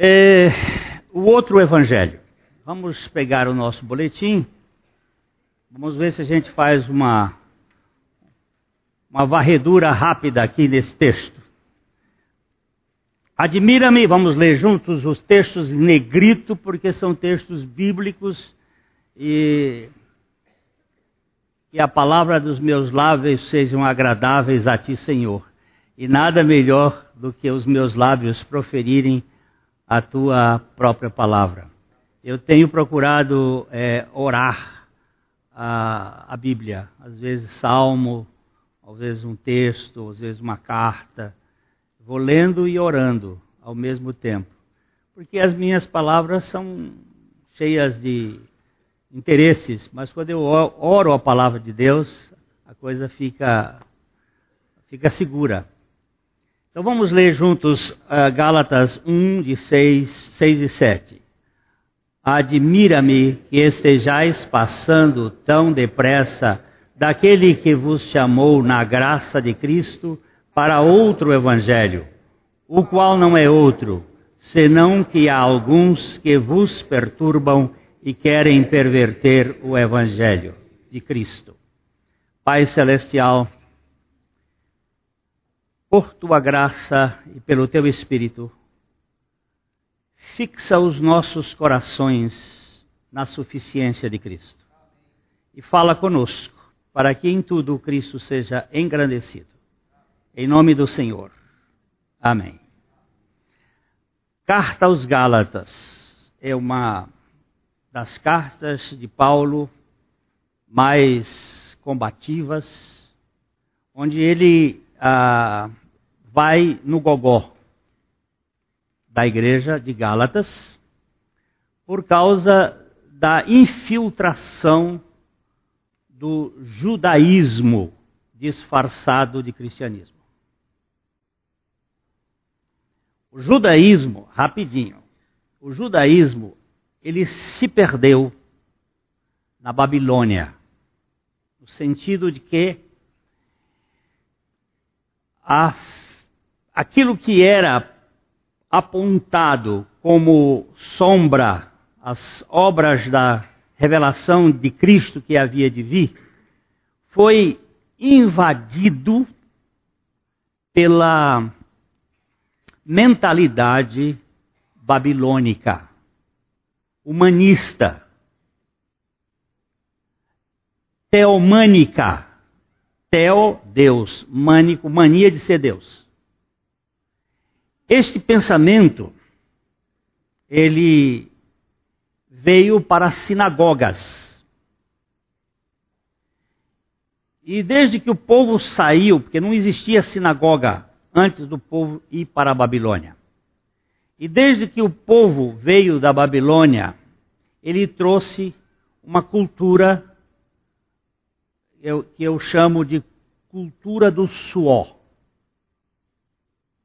É, o outro evangelho. Vamos pegar o nosso boletim. Vamos ver se a gente faz uma, uma varredura rápida aqui nesse texto. Admira-me, vamos ler juntos os textos em negrito, porque são textos bíblicos e que a palavra dos meus lábios sejam agradáveis a ti, Senhor. E nada melhor do que os meus lábios proferirem a tua própria palavra. Eu tenho procurado é, orar a, a Bíblia, às vezes salmo, às vezes um texto, às vezes uma carta. Vou lendo e orando ao mesmo tempo, porque as minhas palavras são cheias de interesses, mas quando eu oro a palavra de Deus, a coisa fica, fica segura. Então vamos ler juntos uh, Gálatas 1, de 6, 6 e 7. Admira-me que estejais passando tão depressa daquele que vos chamou na graça de Cristo para outro evangelho, o qual não é outro, senão que há alguns que vos perturbam e querem perverter o evangelho de Cristo. Pai celestial, por tua graça e pelo teu Espírito, fixa os nossos corações na suficiência de Cristo. E fala conosco, para que em tudo Cristo seja engrandecido. Em nome do Senhor. Amém. Carta aos Gálatas é uma das cartas de Paulo mais combativas, onde ele ah, vai no gogó da igreja de Gálatas por causa da infiltração do judaísmo disfarçado de cristianismo. O judaísmo, rapidinho, o judaísmo, ele se perdeu na Babilônia, no sentido de que a, aquilo que era apontado como sombra, as obras da revelação de Cristo que havia de vir, foi invadido pela mentalidade babilônica, humanista, teomânica Teo, Deus. Manico, mania de ser Deus. Este pensamento, ele veio para as sinagogas. E desde que o povo saiu, porque não existia sinagoga antes do povo ir para a Babilônia. E desde que o povo veio da Babilônia, ele trouxe uma cultura eu, que eu chamo de cultura do suor.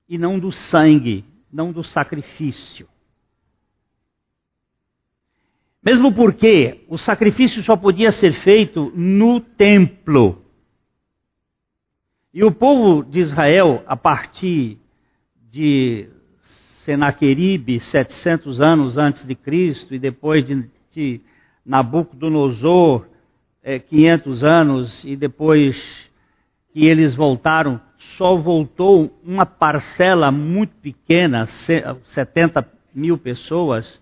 E não do sangue, não do sacrifício. Mesmo porque o sacrifício só podia ser feito no templo. E o povo de Israel, a partir de Senaqueribe, 700 anos antes de Cristo, e depois de, de Nabucodonosor, é, 500 anos e depois que eles voltaram, só voltou uma parcela muito pequena, 70 mil pessoas,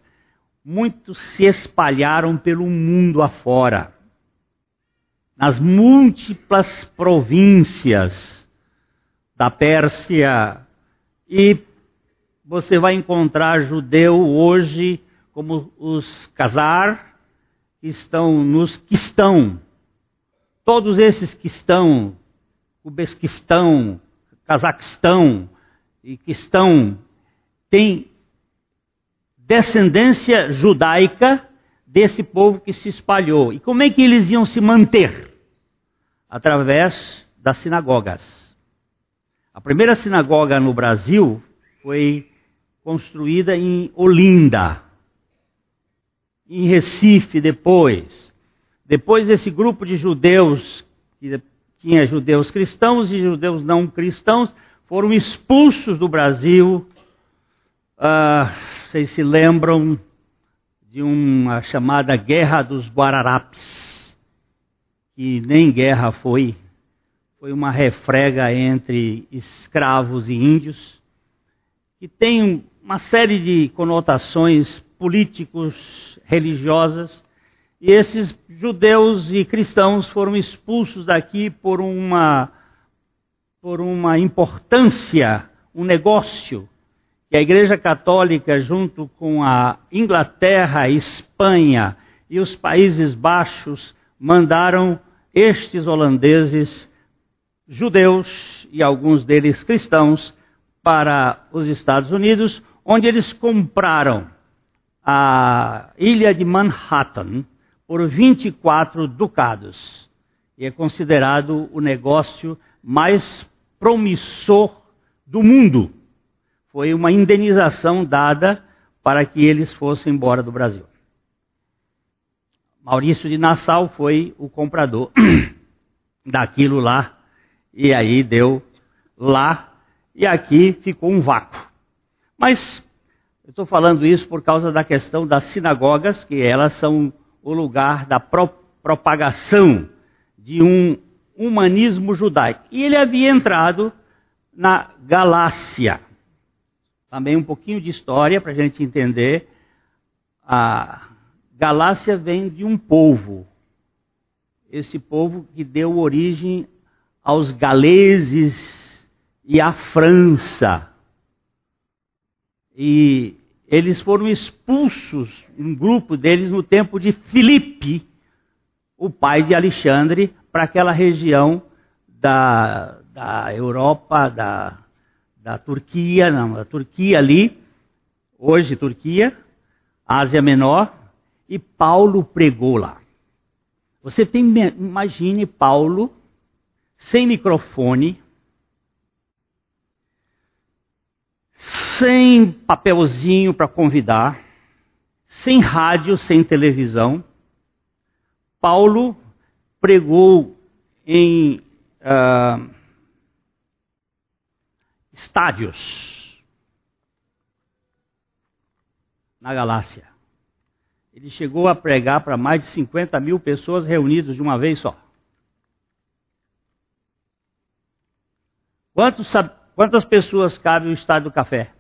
muitos se espalharam pelo mundo afora. Nas múltiplas províncias da Pérsia. E você vai encontrar judeu hoje como os Casar, estão nos que estão. Todos esses que estão, Uzbequistão, Cazaquistão e que estão, têm descendência judaica desse povo que se espalhou. E como é que eles iam se manter? Através das sinagogas. A primeira sinagoga no Brasil foi construída em Olinda, em Recife depois. Depois esse grupo de judeus, que tinha judeus cristãos e judeus não cristãos, foram expulsos do Brasil. Uh, vocês se lembram de uma chamada Guerra dos Guararapes, que nem guerra foi, foi uma refrega entre escravos e índios, que tem uma série de conotações políticos, religiosas, e esses judeus e cristãos foram expulsos daqui por uma, por uma importância, um negócio que a Igreja Católica, junto com a Inglaterra, Espanha e os Países Baixos, mandaram estes holandeses, judeus e alguns deles cristãos, para os Estados Unidos, onde eles compraram a ilha de Manhattan por 24 ducados. E é considerado o negócio mais promissor do mundo. Foi uma indenização dada para que eles fossem embora do Brasil. Maurício de Nassau foi o comprador daquilo lá, e aí deu lá, e aqui ficou um vácuo. Mas eu estou falando isso por causa da questão das sinagogas, que elas são o lugar da pro propagação de um humanismo judaico. E ele havia entrado na Galácia. Também um pouquinho de história para a gente entender. A Galácia vem de um povo. Esse povo que deu origem aos galeses e à França. E eles foram expulsos, um grupo deles, no tempo de Filipe, o pai de Alexandre, para aquela região da, da Europa, da, da Turquia, não, da Turquia ali, hoje Turquia, Ásia Menor, e Paulo pregou lá. Você tem, imagine Paulo sem microfone, sem papelzinho para convidar, sem rádio, sem televisão. Paulo pregou em uh, estádios na Galácia. Ele chegou a pregar para mais de 50 mil pessoas reunidas de uma vez só. Quantos, quantas pessoas cabe o estádio do café?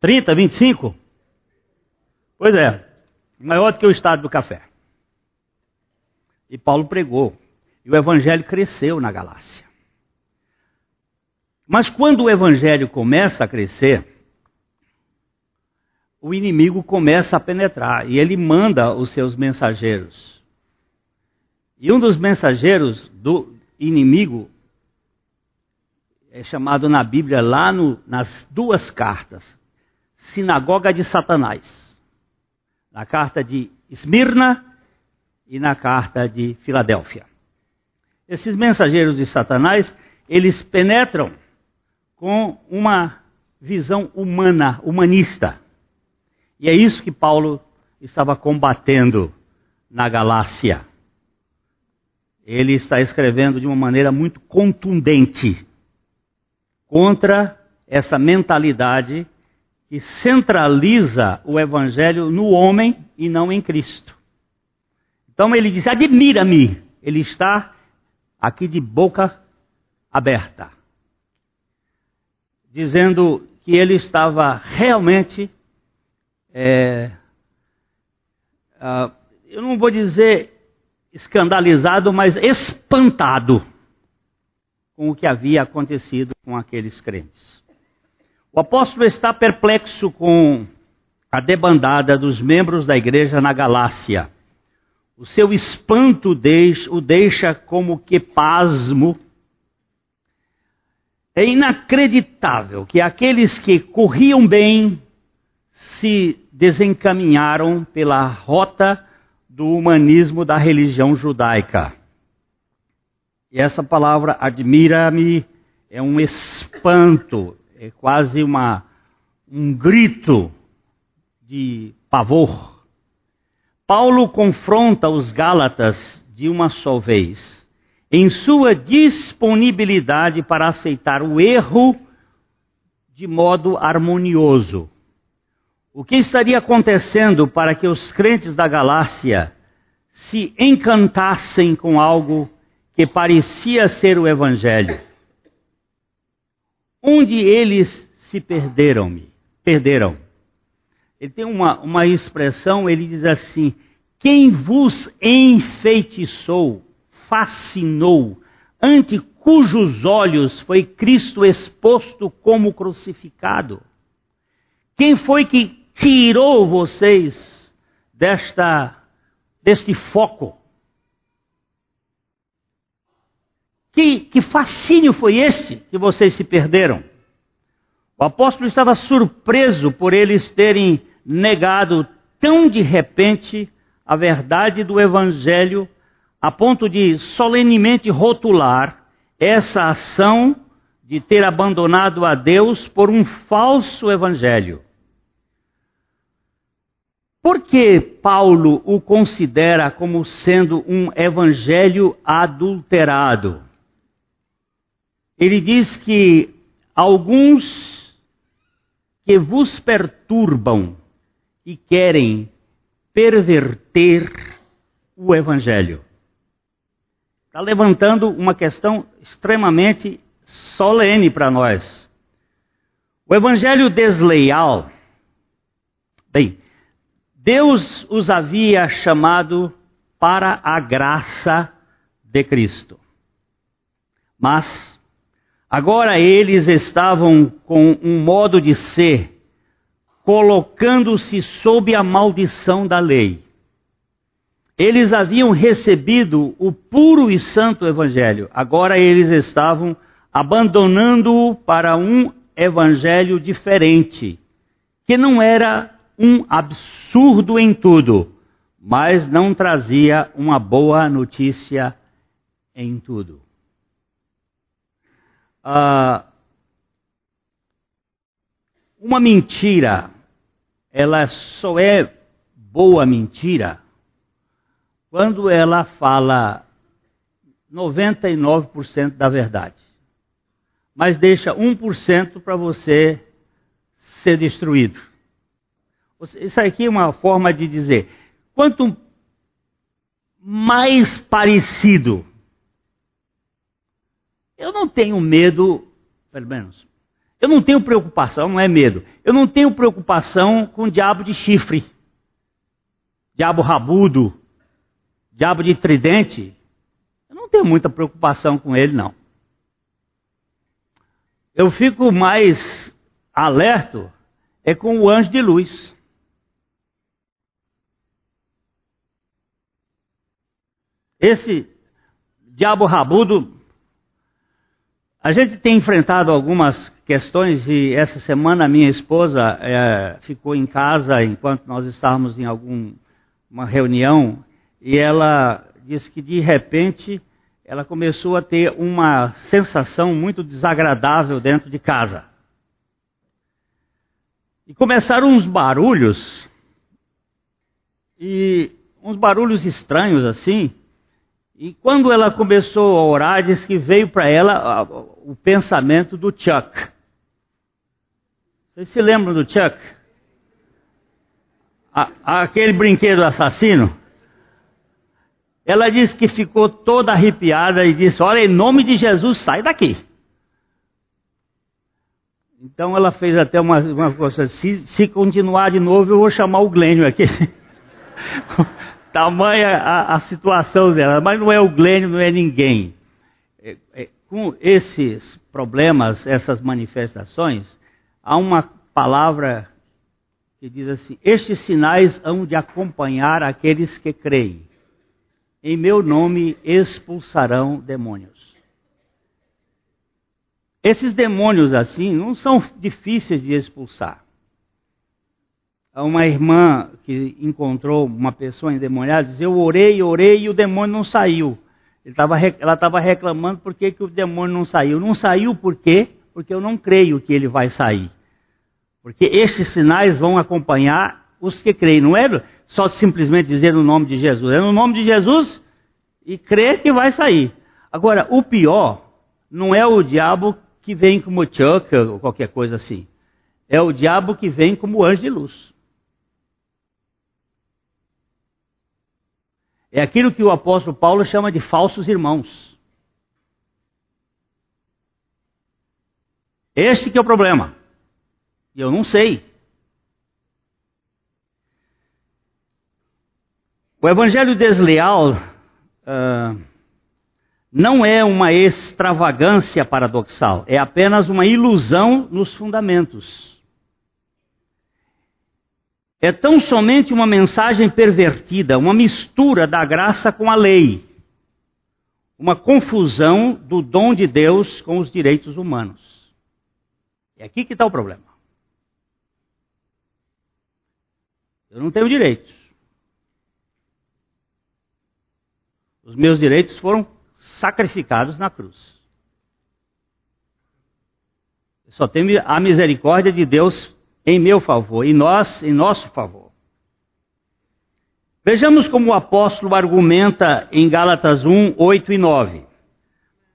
30, 25? Pois é, maior do que o estado do café. E Paulo pregou. E o evangelho cresceu na Galácia. Mas quando o evangelho começa a crescer, o inimigo começa a penetrar e ele manda os seus mensageiros. E um dos mensageiros do inimigo é chamado na Bíblia, lá no, nas duas cartas, sinagoga de Satanás. Na carta de Esmirna e na carta de Filadélfia. Esses mensageiros de Satanás, eles penetram com uma visão humana, humanista. E é isso que Paulo estava combatendo na Galácia. Ele está escrevendo de uma maneira muito contundente contra essa mentalidade que centraliza o evangelho no homem e não em Cristo. Então ele diz: admira-me. Ele está aqui de boca aberta, dizendo que ele estava realmente, é, uh, eu não vou dizer escandalizado, mas espantado com o que havia acontecido com aqueles crentes. O apóstolo está perplexo com a debandada dos membros da igreja na Galácia. O seu espanto o deixa como que pasmo. É inacreditável que aqueles que corriam bem se desencaminharam pela rota do humanismo da religião judaica. E essa palavra admira-me é um espanto, é quase uma, um grito de pavor. Paulo confronta os Gálatas de uma só vez. em sua disponibilidade para aceitar o erro de modo harmonioso. O que estaria acontecendo para que os crentes da Galácia se encantassem com algo que parecia ser o Evangelho? Onde eles se perderam-me? Perderam. Ele tem uma, uma expressão, ele diz assim: Quem vos enfeitiçou, fascinou, ante cujos olhos foi Cristo exposto como crucificado? Quem foi que tirou vocês desta, deste foco? Que, que fascínio foi esse que vocês se perderam? O apóstolo estava surpreso por eles terem negado tão de repente a verdade do evangelho, a ponto de solenemente rotular essa ação de ter abandonado a Deus por um falso evangelho. Por que Paulo o considera como sendo um evangelho adulterado? Ele diz que alguns que vos perturbam e querem perverter o evangelho. Está levantando uma questão extremamente solene para nós. O evangelho desleal, Deus os havia chamado para a graça de Cristo. Mas agora eles estavam com um modo de ser, colocando-se sob a maldição da lei. Eles haviam recebido o puro e santo evangelho, agora eles estavam abandonando-o para um evangelho diferente, que não era um absurdo em tudo, mas não trazia uma boa notícia em tudo. Ah, uma mentira, ela só é boa mentira quando ela fala 99% da verdade, mas deixa 1% para você ser destruído. Isso aqui é uma forma de dizer: quanto mais parecido, eu não tenho medo, pelo menos, eu não tenho preocupação, não é medo, eu não tenho preocupação com o diabo de chifre, diabo rabudo, diabo de tridente. Eu não tenho muita preocupação com ele, não. Eu fico mais alerto é com o anjo de luz. Esse diabo rabudo, a gente tem enfrentado algumas questões e essa semana a minha esposa é, ficou em casa enquanto nós estávamos em alguma reunião e ela disse que de repente ela começou a ter uma sensação muito desagradável dentro de casa. E começaram uns barulhos, e uns barulhos estranhos assim, e quando ela começou a orar, diz que veio para ela o pensamento do Chuck. Vocês se lembram do Chuck? Aquele brinquedo assassino? Ela disse que ficou toda arrepiada e disse: Olha, em nome de Jesus, sai daqui. Então ela fez até uma, uma coisa: se, se continuar de novo, eu vou chamar o Glênio aqui. Tamanha a, a, situação dela, mas não é o Glênio, não é ninguém. É, é, com esses problemas, essas manifestações, há uma palavra que diz assim: Estes sinais hão de acompanhar aqueles que creem. Em meu nome expulsarão demônios. Esses demônios assim não são difíceis de expulsar uma irmã que encontrou uma pessoa endemoniada, diz, eu orei, orei e o demônio não saiu. Tava, ela estava reclamando por que, que o demônio não saiu. Não saiu por quê? Porque eu não creio que ele vai sair. Porque esses sinais vão acompanhar os que creem. Não é só simplesmente dizer no nome de Jesus. É no nome de Jesus e crer que vai sair. Agora, o pior não é o diabo que vem como Chuck ou qualquer coisa assim. É o diabo que vem como anjo de luz. É aquilo que o apóstolo Paulo chama de falsos irmãos. Este que é o problema. E eu não sei. O evangelho desleal uh, não é uma extravagância paradoxal, é apenas uma ilusão nos fundamentos. É tão somente uma mensagem pervertida, uma mistura da graça com a lei, uma confusão do dom de Deus com os direitos humanos. É aqui que está o problema. Eu não tenho direitos. Os meus direitos foram sacrificados na cruz. Só tenho a misericórdia de Deus em meu favor, e nós em nosso favor. Vejamos como o apóstolo argumenta em Gálatas 1, 8 e 9.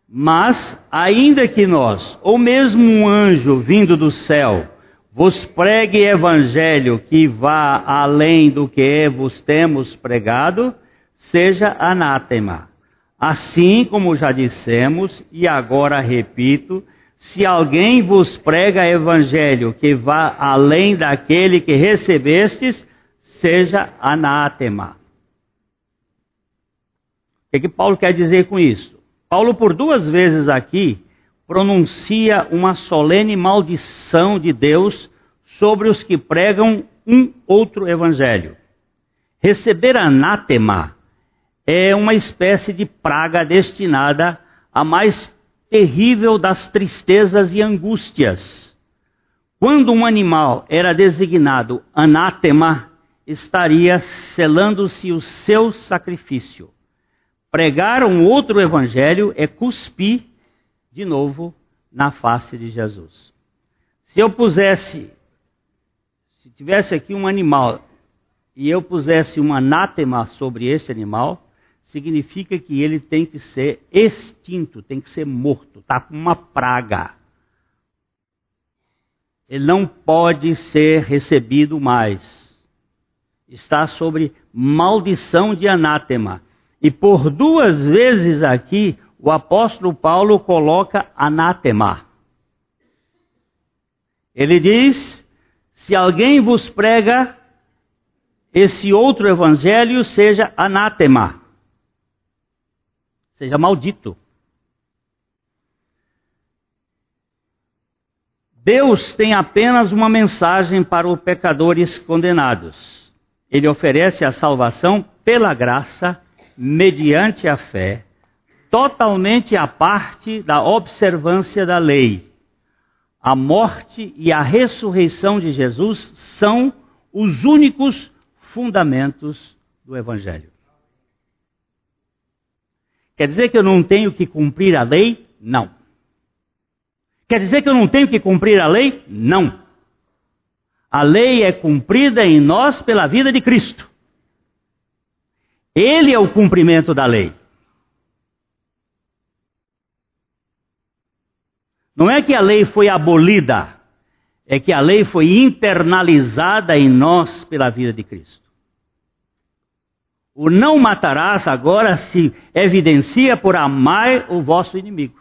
Mas, ainda que nós, ou mesmo um anjo vindo do céu, vos pregue evangelho que vá além do que vos temos pregado, seja anátema. Assim como já dissemos, e agora repito, se alguém vos prega evangelho que vá além daquele que recebestes, seja anátema. O que, que Paulo quer dizer com isso? Paulo, por duas vezes aqui, pronuncia uma solene maldição de Deus sobre os que pregam um outro evangelho. Receber anátema é uma espécie de praga destinada à mais terrível das tristezas e angústias. Quando um animal era designado anátema, estaria selando-se o seu sacrifício. Pregar um outro evangelho é cuspir de novo na face de Jesus. Se eu pusesse, se tivesse aqui um animal e eu pusesse um anátema sobre esse animal, significa que ele tem que ser extinto, tem que ser morto, está com uma praga. Ele não pode ser recebido mais. Está sobre maldição de anátema. E por duas vezes aqui, o apóstolo Paulo coloca anátema. Ele diz: se alguém vos prega esse outro evangelho, seja anátema seja maldito. Deus tem apenas uma mensagem para os pecadores condenados. Ele oferece a salvação pela graça, mediante a fé, totalmente à parte da observância da lei. A morte e a ressurreição de Jesus são os únicos fundamentos do Evangelho. Quer dizer que eu não tenho que cumprir a lei? Não. Quer dizer que eu não tenho que cumprir a lei? Não. A lei é cumprida em nós pela vida de Cristo. Ele é o cumprimento da lei. Não é que a lei foi abolida, é que a lei foi internalizada em nós pela vida de Cristo. O não matarás agora se evidencia por amar o vosso inimigo.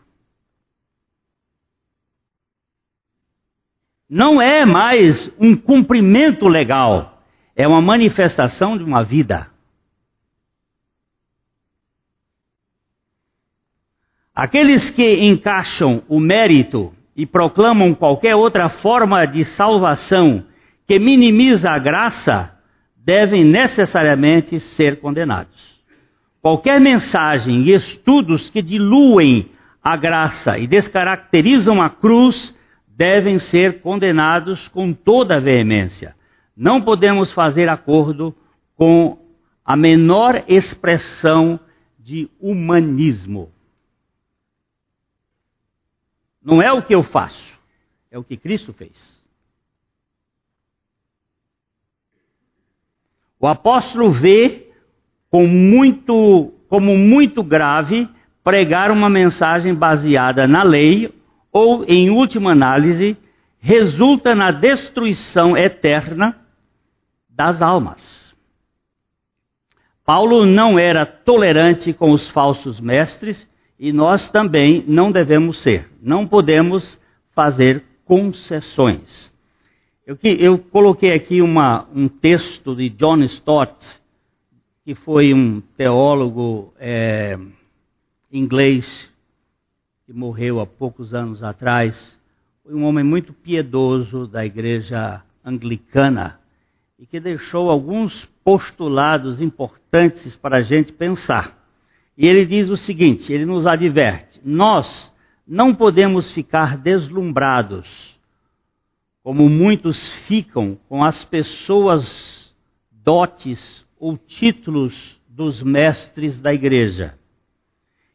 Não é mais um cumprimento legal, é uma manifestação de uma vida. Aqueles que encaixam o mérito e proclamam qualquer outra forma de salvação que minimiza a graça, devem necessariamente ser condenados. Qualquer mensagem e estudos que diluem a graça e descaracterizam a cruz devem ser condenados com toda veemência. Não podemos fazer acordo com a menor expressão de humanismo. Não é o que eu faço, é o que Cristo fez. O apóstolo vê com muito, como muito grave pregar uma mensagem baseada na lei ou, em última análise, resulta na destruição eterna das almas. Paulo não era tolerante com os falsos mestres e nós também não devemos ser. Não podemos fazer concessões. Eu, eu coloquei aqui uma, um texto de John Stott, que foi um teólogo é, inglês que morreu há poucos anos atrás. Foi um homem muito piedoso da igreja anglicana e que deixou alguns postulados importantes para a gente pensar. E ele diz o seguinte: ele nos adverte, nós não podemos ficar deslumbrados como muitos ficam com as pessoas dotes ou títulos dos mestres da igreja.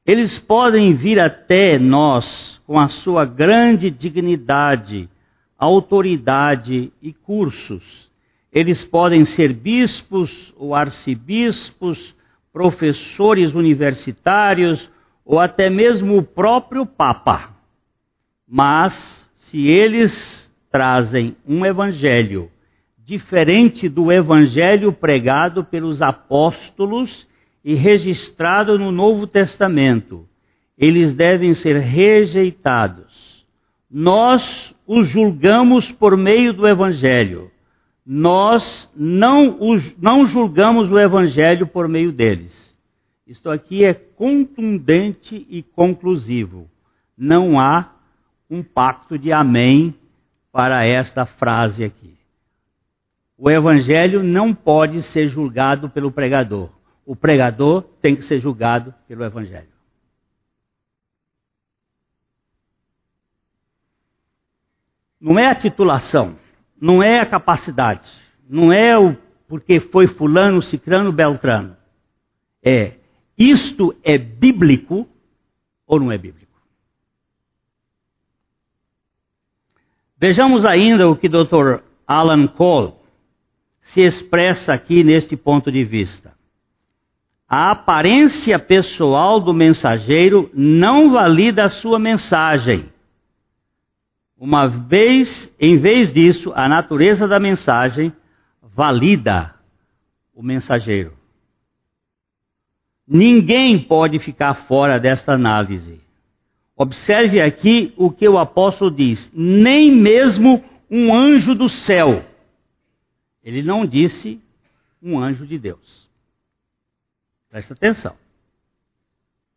Eles podem vir até nós com a sua grande dignidade, autoridade e cursos. Eles podem ser bispos ou arcebispos, professores universitários ou até mesmo o próprio Papa. Mas, se eles trazem um evangelho diferente do evangelho pregado pelos apóstolos e registrado no Novo Testamento. Eles devem ser rejeitados. Nós os julgamos por meio do evangelho. Nós não, os, não julgamos o evangelho por meio deles. Isto aqui é contundente e conclusivo. Não há um pacto de amém para esta frase aqui. O evangelho não pode ser julgado pelo pregador. O pregador tem que ser julgado pelo evangelho. Não é a titulação, não é a capacidade, não é o porque foi fulano, cicrano, beltrano. É isto é bíblico ou não é bíblico? Vejamos ainda o que Dr. Alan Cole se expressa aqui neste ponto de vista. A aparência pessoal do mensageiro não valida a sua mensagem. Uma vez, em vez disso, a natureza da mensagem valida o mensageiro. Ninguém pode ficar fora desta análise. Observe aqui o que o apóstolo diz: nem mesmo um anjo do céu. Ele não disse um anjo de Deus. Presta atenção.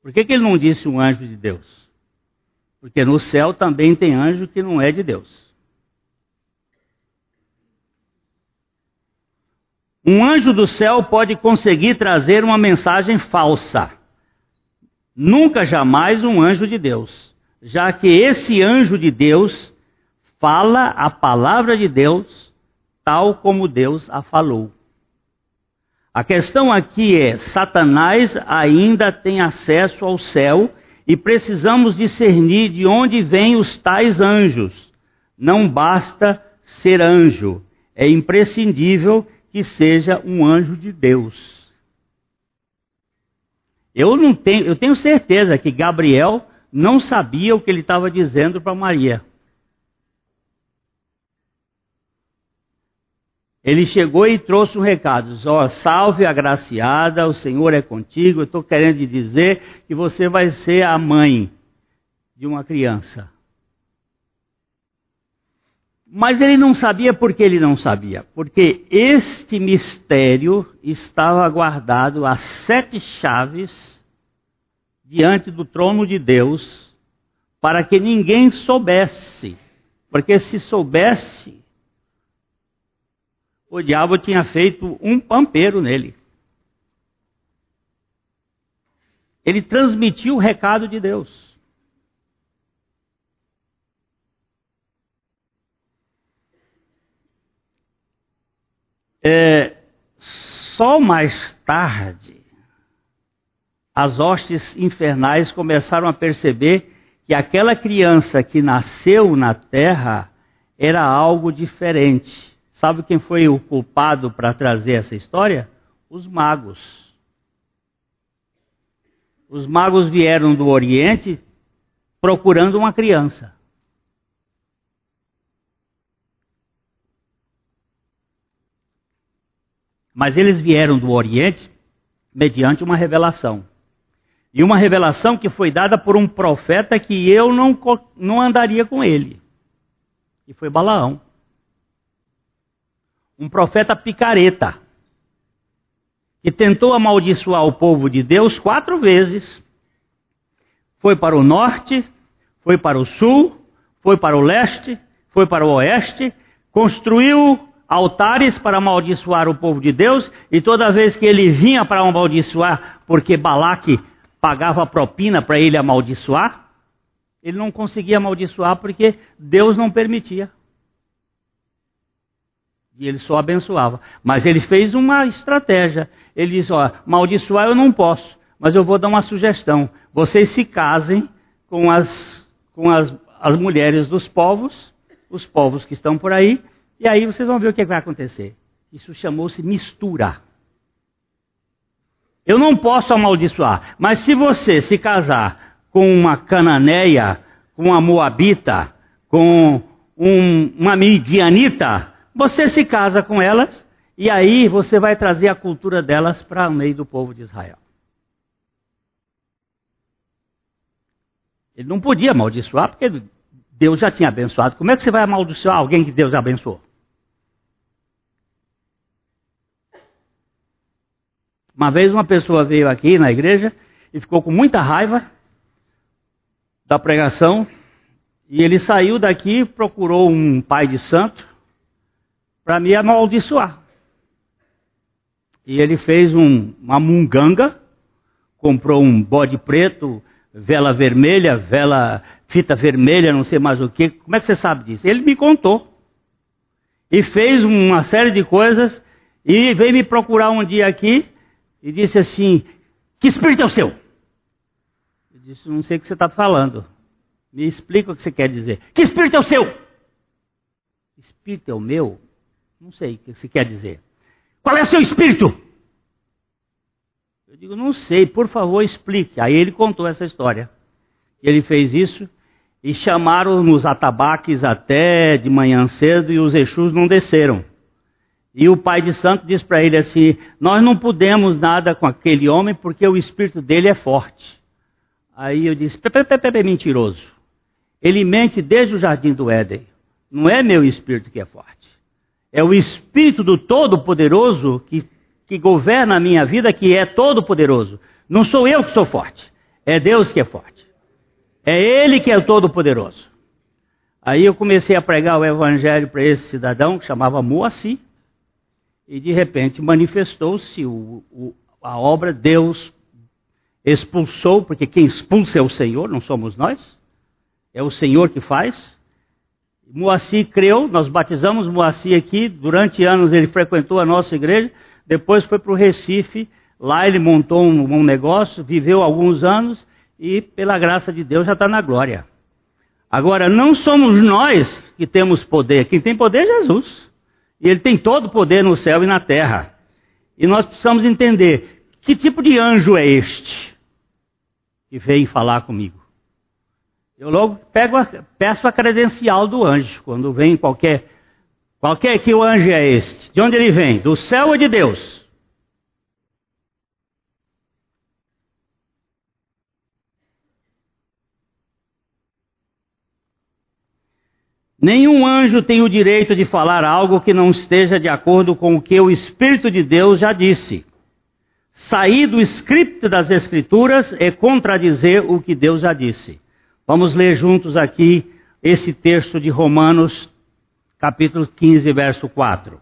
Por que, que ele não disse um anjo de Deus? Porque no céu também tem anjo que não é de Deus. Um anjo do céu pode conseguir trazer uma mensagem falsa. Nunca jamais um anjo de Deus, já que esse anjo de Deus fala a palavra de Deus tal como Deus a falou. A questão aqui é: Satanás ainda tem acesso ao céu e precisamos discernir de onde vêm os tais anjos. Não basta ser anjo, é imprescindível que seja um anjo de Deus. Eu não tenho, eu tenho certeza que Gabriel não sabia o que ele estava dizendo para Maria. Ele chegou e trouxe um recado: ó, salve agraciada, o Senhor é contigo. Eu estou querendo dizer que você vai ser a mãe de uma criança. Mas ele não sabia por que ele não sabia. Porque este mistério estava guardado a sete chaves diante do trono de Deus, para que ninguém soubesse. Porque se soubesse, o diabo tinha feito um pampeiro nele. Ele transmitiu o recado de Deus. É, só mais tarde, as hostes infernais começaram a perceber que aquela criança que nasceu na terra era algo diferente. Sabe quem foi o culpado para trazer essa história? Os magos. Os magos vieram do Oriente procurando uma criança. Mas eles vieram do Oriente mediante uma revelação. E uma revelação que foi dada por um profeta que eu não, não andaria com ele. E foi Balaão. Um profeta picareta. Que tentou amaldiçoar o povo de Deus quatro vezes. Foi para o norte, foi para o sul, foi para o leste, foi para o oeste, construiu altares para amaldiçoar o povo de Deus, e toda vez que ele vinha para amaldiçoar, porque Balaque pagava propina para ele amaldiçoar, ele não conseguia amaldiçoar porque Deus não permitia. E ele só abençoava. Mas ele fez uma estratégia. Ele disse: Ó, amaldiçoar eu não posso, mas eu vou dar uma sugestão. Vocês se casem com as, com as, as mulheres dos povos, os povos que estão por aí, e aí vocês vão ver o que vai acontecer. Isso chamou-se mistura. Eu não posso amaldiçoar, mas se você se casar com uma cananeia, com uma moabita, com um, uma midianita, você se casa com elas e aí você vai trazer a cultura delas para o meio do povo de Israel. Ele não podia amaldiçoar porque Deus já tinha abençoado. Como é que você vai amaldiçoar alguém que Deus abençoou? Uma vez uma pessoa veio aqui na igreja e ficou com muita raiva da pregação e ele saiu daqui procurou um pai de santo para me amaldiçoar. E ele fez um, uma munganga, comprou um bode preto, vela vermelha, vela, fita vermelha, não sei mais o que. Como é que você sabe disso? Ele me contou. E fez uma série de coisas e veio me procurar um dia aqui e disse assim: Que espírito é o seu? Eu disse: Não sei o que você está falando. Me explica o que você quer dizer. Que espírito é o seu? Espírito é o meu? Não sei o que você quer dizer. Qual é o seu espírito? Eu digo: Não sei, por favor, explique. Aí ele contou essa história. Ele fez isso e chamaram nos atabaques até de manhã cedo e os Exus não desceram. E o pai de santo diz para ele assim: Nós não podemos nada com aquele homem porque o espírito dele é forte. Aí eu disse: Pepe, Pepe, Pepe, mentiroso. Ele mente desde o jardim do Éden. Não é meu espírito que é forte. É o espírito do Todo-Poderoso que, que governa a minha vida, que é todo-poderoso. Não sou eu que sou forte. É Deus que é forte. É Ele que é o Todo-Poderoso. Aí eu comecei a pregar o evangelho para esse cidadão que chamava Moacir e de repente manifestou-se a obra, Deus expulsou, porque quem expulsa é o Senhor, não somos nós, é o Senhor que faz. Moacir creu, nós batizamos Moacir aqui, durante anos ele frequentou a nossa igreja, depois foi para o Recife, lá ele montou um, um negócio, viveu alguns anos e, pela graça de Deus, já está na glória. Agora, não somos nós que temos poder, quem tem poder é Jesus. E ele tem todo o poder no céu e na terra. E nós precisamos entender que tipo de anjo é este que veio falar comigo. Eu logo a, peço a credencial do anjo quando vem qualquer qualquer que o anjo é este. De onde ele vem? Do céu ou de Deus? Nenhum anjo tem o direito de falar algo que não esteja de acordo com o que o Espírito de Deus já disse. Sair do script das Escrituras é contradizer o que Deus já disse. Vamos ler juntos aqui esse texto de Romanos, capítulo 15, verso 4.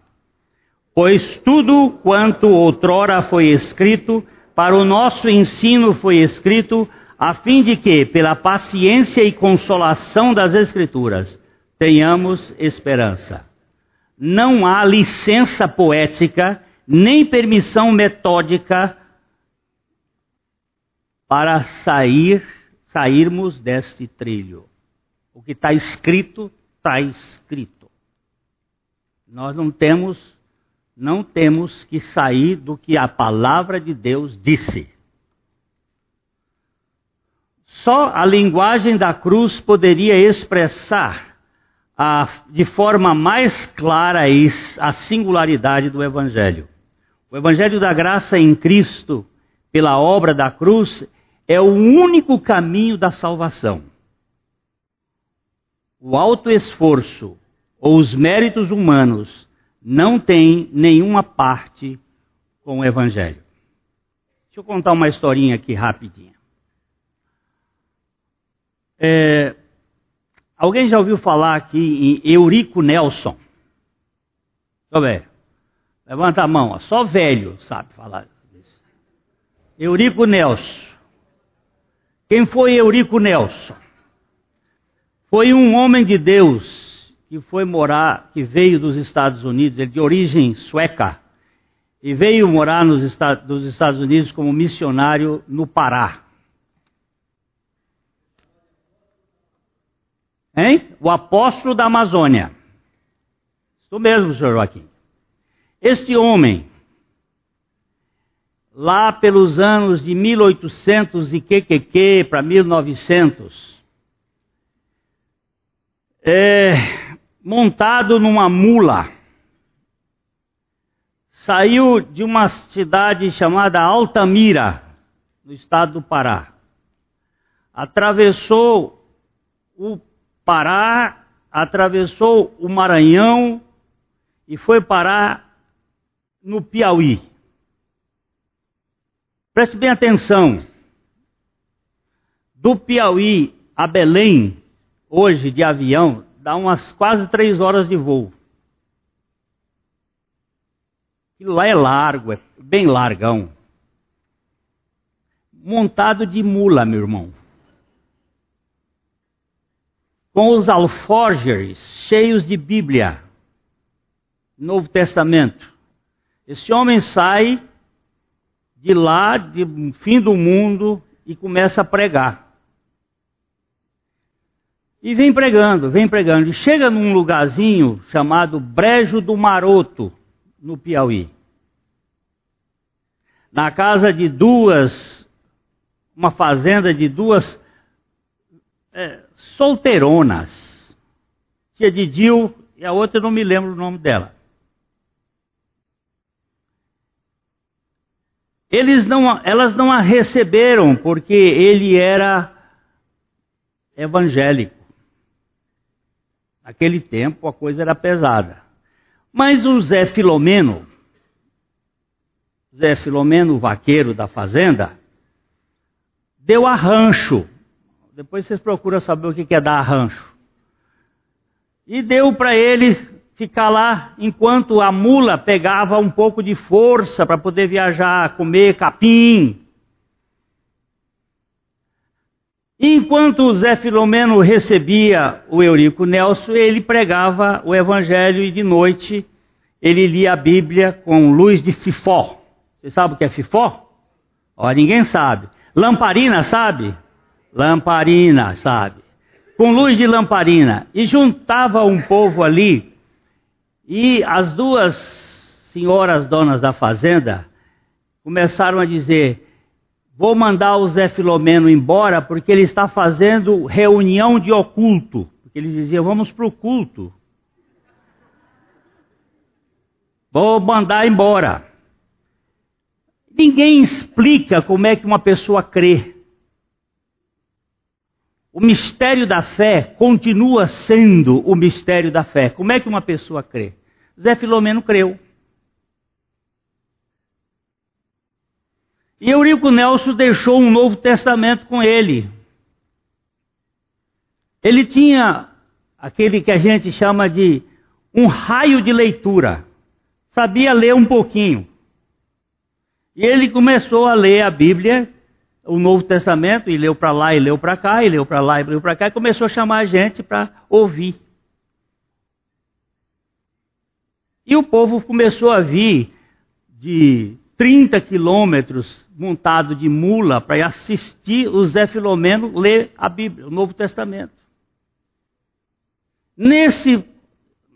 Pois tudo quanto outrora foi escrito, para o nosso ensino foi escrito, a fim de que, pela paciência e consolação das Escrituras, tenhamos esperança. Não há licença poética, nem permissão metódica para sair, sairmos deste trilho. O que está escrito, está escrito. Nós não temos, não temos que sair do que a palavra de Deus disse. Só a linguagem da cruz poderia expressar a, de forma mais clara a singularidade do Evangelho. O Evangelho da graça em Cristo, pela obra da cruz, é o único caminho da salvação. O alto esforço ou os méritos humanos não têm nenhuma parte com o Evangelho. Deixa eu contar uma historinha aqui rapidinha. É, alguém já ouviu falar aqui em Eurico Nelson? Deixa ver. Levanta a mão, ó. só velho sabe falar isso. Eurico Nelson. Quem foi Eurico Nelson? Foi um homem de Deus que foi morar, que veio dos Estados Unidos, ele de origem sueca, e veio morar nos Estados, dos Estados Unidos como missionário no Pará. Hein? O apóstolo da Amazônia. Isso mesmo, senhor Joaquim. Este homem, lá pelos anos de 1800 e QQQ para 1900, é, montado numa mula, saiu de uma cidade chamada Altamira, no estado do Pará. Atravessou o Pará, atravessou o Maranhão e foi parar no Piauí. Preste bem atenção. Do Piauí a Belém, hoje de avião, dá umas quase três horas de voo. Aquilo lá é largo, é bem largão. Montado de mula, meu irmão. Com os alforjes cheios de Bíblia. Novo Testamento. Esse homem sai de lá, de fim do mundo, e começa a pregar. E vem pregando, vem pregando. E chega num lugarzinho chamado Brejo do Maroto no Piauí. Na casa de duas, uma fazenda de duas é, solteironas. Tia Didil e a outra eu não me lembro o nome dela. Eles não, elas não a receberam porque ele era evangélico. Naquele tempo a coisa era pesada. Mas o Zé Filomeno, Zé Filomeno, vaqueiro da fazenda, deu arrancho. Depois vocês procuram saber o que é dar arrancho. E deu para ele ficar lá enquanto a mula pegava um pouco de força para poder viajar, comer capim. Enquanto o Zé Filomeno recebia o Eurico Nelson, ele pregava o Evangelho e de noite ele lia a Bíblia com luz de fifó. Você sabe o que é fifó? Ó, ninguém sabe. Lamparina, sabe? Lamparina, sabe? Com luz de lamparina. E juntava um povo ali. E as duas senhoras donas da fazenda começaram a dizer: Vou mandar o Zé Filomeno embora porque ele está fazendo reunião de oculto. Porque eles diziam: Vamos para o culto. Vou mandar embora. Ninguém explica como é que uma pessoa crê. O mistério da fé continua sendo o mistério da fé. Como é que uma pessoa crê? Zé Filomeno creu. E Eurico Nelson deixou um Novo Testamento com ele. Ele tinha aquele que a gente chama de um raio de leitura. Sabia ler um pouquinho. E ele começou a ler a Bíblia, o Novo Testamento, e leu para lá e leu para cá, e leu para lá e leu para cá, e começou a chamar a gente para ouvir. E o povo começou a vir de 30 quilômetros montado de mula para assistir o Zé Filomeno ler a Bíblia, o Novo Testamento. Nesse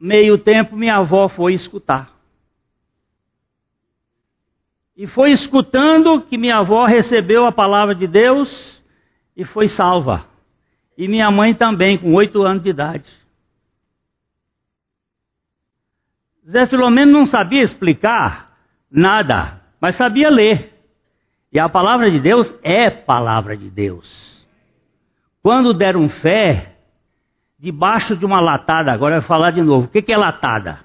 meio tempo, minha avó foi escutar. E foi escutando que minha avó recebeu a palavra de Deus e foi salva. E minha mãe também, com oito anos de idade. Zé Filomeno não sabia explicar nada, mas sabia ler. E a palavra de Deus é palavra de Deus. Quando deram fé, debaixo de uma latada, agora eu vou falar de novo. O que é latada?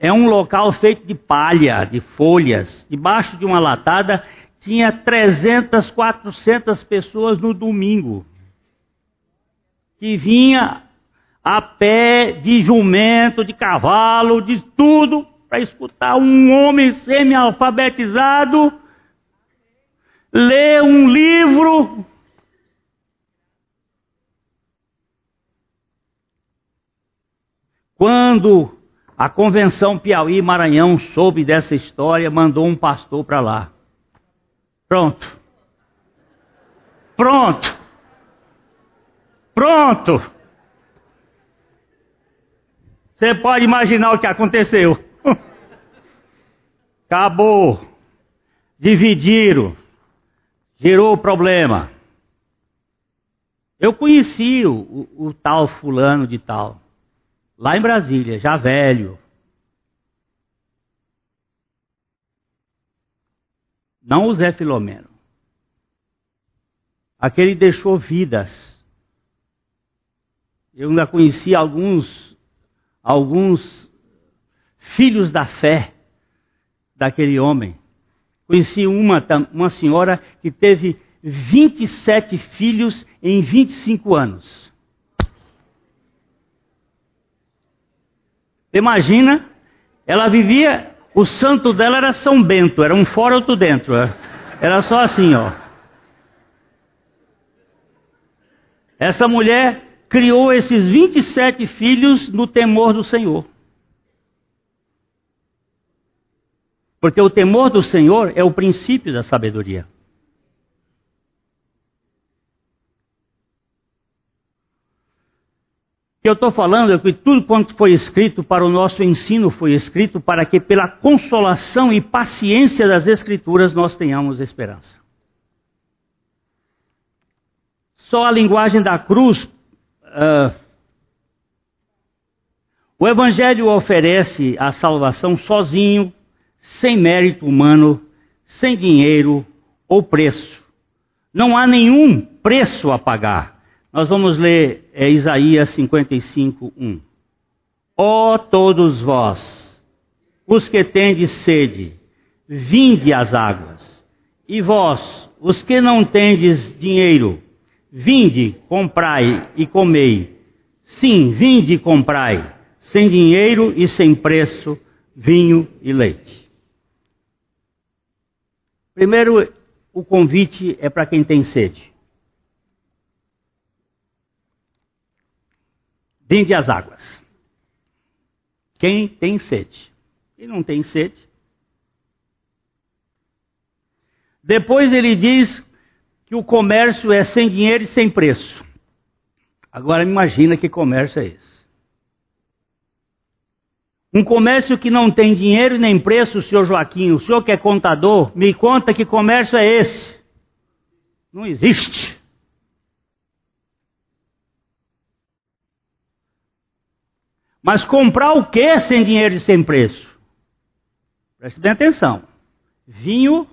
É um local feito de palha, de folhas. Debaixo de uma latada tinha 300, 400 pessoas no domingo. Que vinha a pé, de jumento, de cavalo, de tudo, para escutar um homem semi-alfabetizado ler um livro. Quando a convenção Piauí Maranhão soube dessa história, mandou um pastor para lá. Pronto. Pronto. Pronto. Você pode imaginar o que aconteceu. Acabou. Dividiram. Gerou problema. Eu conheci o, o, o, tal fulano de tal. Lá em Brasília, já velho. Não o Zé Filomeno. Aquele deixou vidas. Eu ainda conheci alguns, alguns filhos da fé daquele homem. Conheci uma, uma senhora que teve 27 filhos em 25 anos. Imagina, ela vivia, o santo dela era São Bento, era um fora outro dentro. Era só assim, ó. Essa mulher criou esses 27 filhos no temor do Senhor. Porque o temor do Senhor é o princípio da sabedoria. O que eu estou falando é que tudo quanto foi escrito para o nosso ensino foi escrito para que, pela consolação e paciência das Escrituras, nós tenhamos esperança. Só a linguagem da cruz. Uh, o Evangelho oferece a salvação sozinho, sem mérito humano, sem dinheiro ou preço. Não há nenhum preço a pagar. Nós vamos ler é, Isaías 55, 1. Ó todos vós, os que tendes sede, vinde às águas. E vós, os que não tendes dinheiro, vinde, comprai e comei. Sim, vinde e comprai, sem dinheiro e sem preço, vinho e leite. Primeiro, o convite é para quem tem sede. Vinde as águas. Quem tem sede. Quem não tem sede. Depois ele diz que o comércio é sem dinheiro e sem preço. Agora imagina que comércio é esse. Um comércio que não tem dinheiro nem preço, senhor Joaquim, o senhor que é contador, me conta que comércio é esse. Não existe. Mas comprar o que sem dinheiro e sem preço? Preste bem atenção. Vinho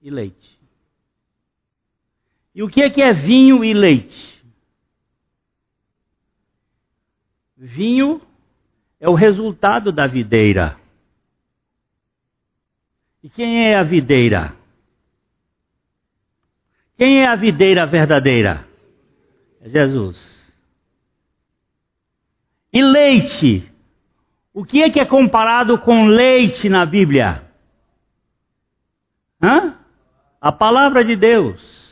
e leite. E o que é que é vinho e leite? Vinho é o resultado da videira. E quem é a videira? Quem é a videira verdadeira? É Jesus. E leite? O que é que é comparado com leite na Bíblia? Hã? A palavra de Deus.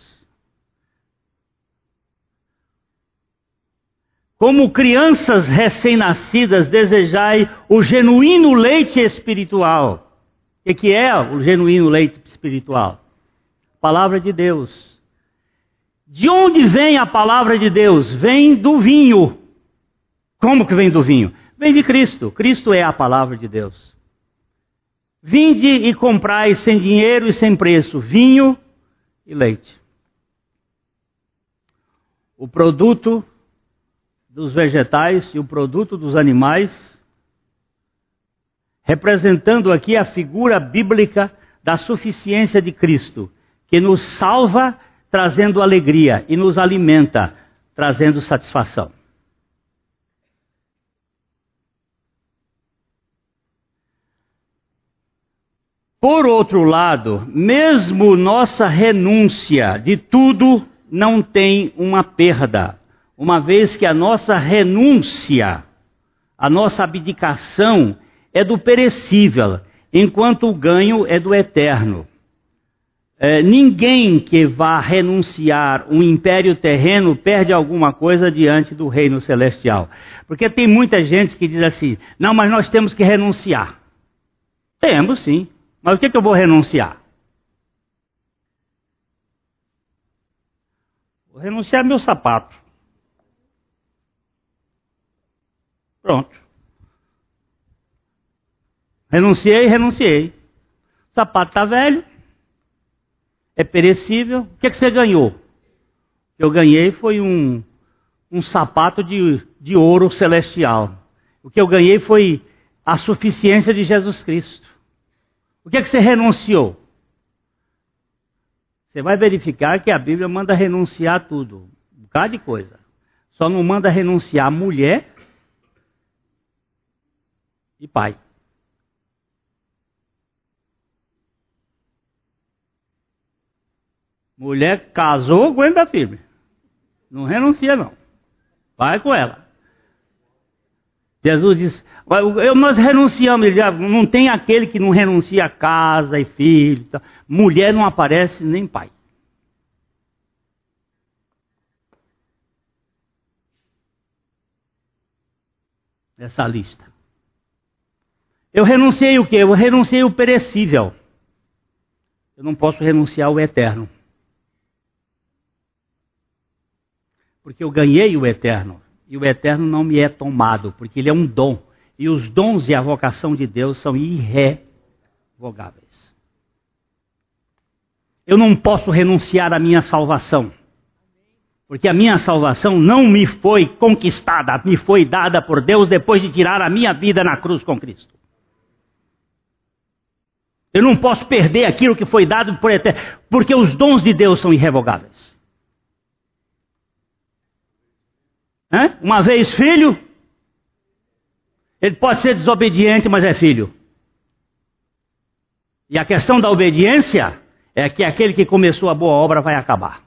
Como crianças recém-nascidas, desejai o genuíno leite espiritual. O que é o genuíno leite espiritual? Palavra de Deus. De onde vem a palavra de Deus? Vem do vinho. Como que vem do vinho? Vem de Cristo. Cristo é a palavra de Deus. Vinde e comprai sem dinheiro e sem preço vinho e leite. O produto dos vegetais e o produto dos animais, representando aqui a figura bíblica da suficiência de Cristo, que nos salva trazendo alegria e nos alimenta trazendo satisfação. Por outro lado, mesmo nossa renúncia de tudo não tem uma perda, uma vez que a nossa renúncia, a nossa abdicação é do perecível, enquanto o ganho é do eterno. É, ninguém que vá renunciar um império terreno perde alguma coisa diante do reino celestial. Porque tem muita gente que diz assim: não, mas nós temos que renunciar. Temos sim. Mas o que, que eu vou renunciar? Vou renunciar meu sapato. Pronto. Renunciei, renunciei. O sapato está velho, é perecível. O que, que você ganhou? Eu ganhei foi um, um sapato de, de ouro celestial. O que eu ganhei foi a suficiência de Jesus Cristo. O que é que você renunciou? Você vai verificar que a Bíblia manda renunciar tudo, um bocado de coisa. Só não manda renunciar mulher e pai. Mulher casou, aguenta firme. Não renuncia, não. Vai com ela. Jesus diz: Nós renunciamos, não tem aquele que não renuncia a casa e filho. Tá? Mulher não aparece nem pai. Essa lista. Eu renunciei o quê? Eu renunciei o perecível. Eu não posso renunciar o eterno. Porque eu ganhei o eterno e o eterno não me é tomado, porque ele é um dom. E os dons e a vocação de Deus são irrevogáveis. Eu não posso renunciar à minha salvação, porque a minha salvação não me foi conquistada, me foi dada por Deus depois de tirar a minha vida na cruz com Cristo. Eu não posso perder aquilo que foi dado por eterno, porque os dons de Deus são irrevogáveis. Uma vez filho, ele pode ser desobediente, mas é filho. E a questão da obediência é que aquele que começou a boa obra vai acabar.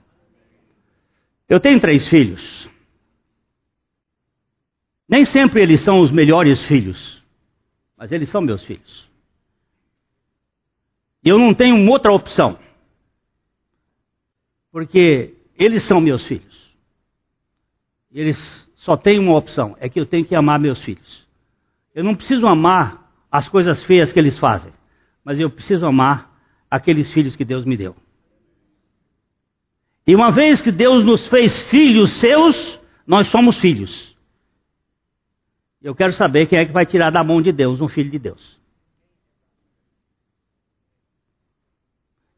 Eu tenho três filhos. Nem sempre eles são os melhores filhos, mas eles são meus filhos. E eu não tenho outra opção, porque eles são meus filhos. Eles só têm uma opção: é que eu tenho que amar meus filhos. Eu não preciso amar as coisas feias que eles fazem, mas eu preciso amar aqueles filhos que Deus me deu. E uma vez que Deus nos fez filhos seus, nós somos filhos. Eu quero saber quem é que vai tirar da mão de Deus um filho de Deus.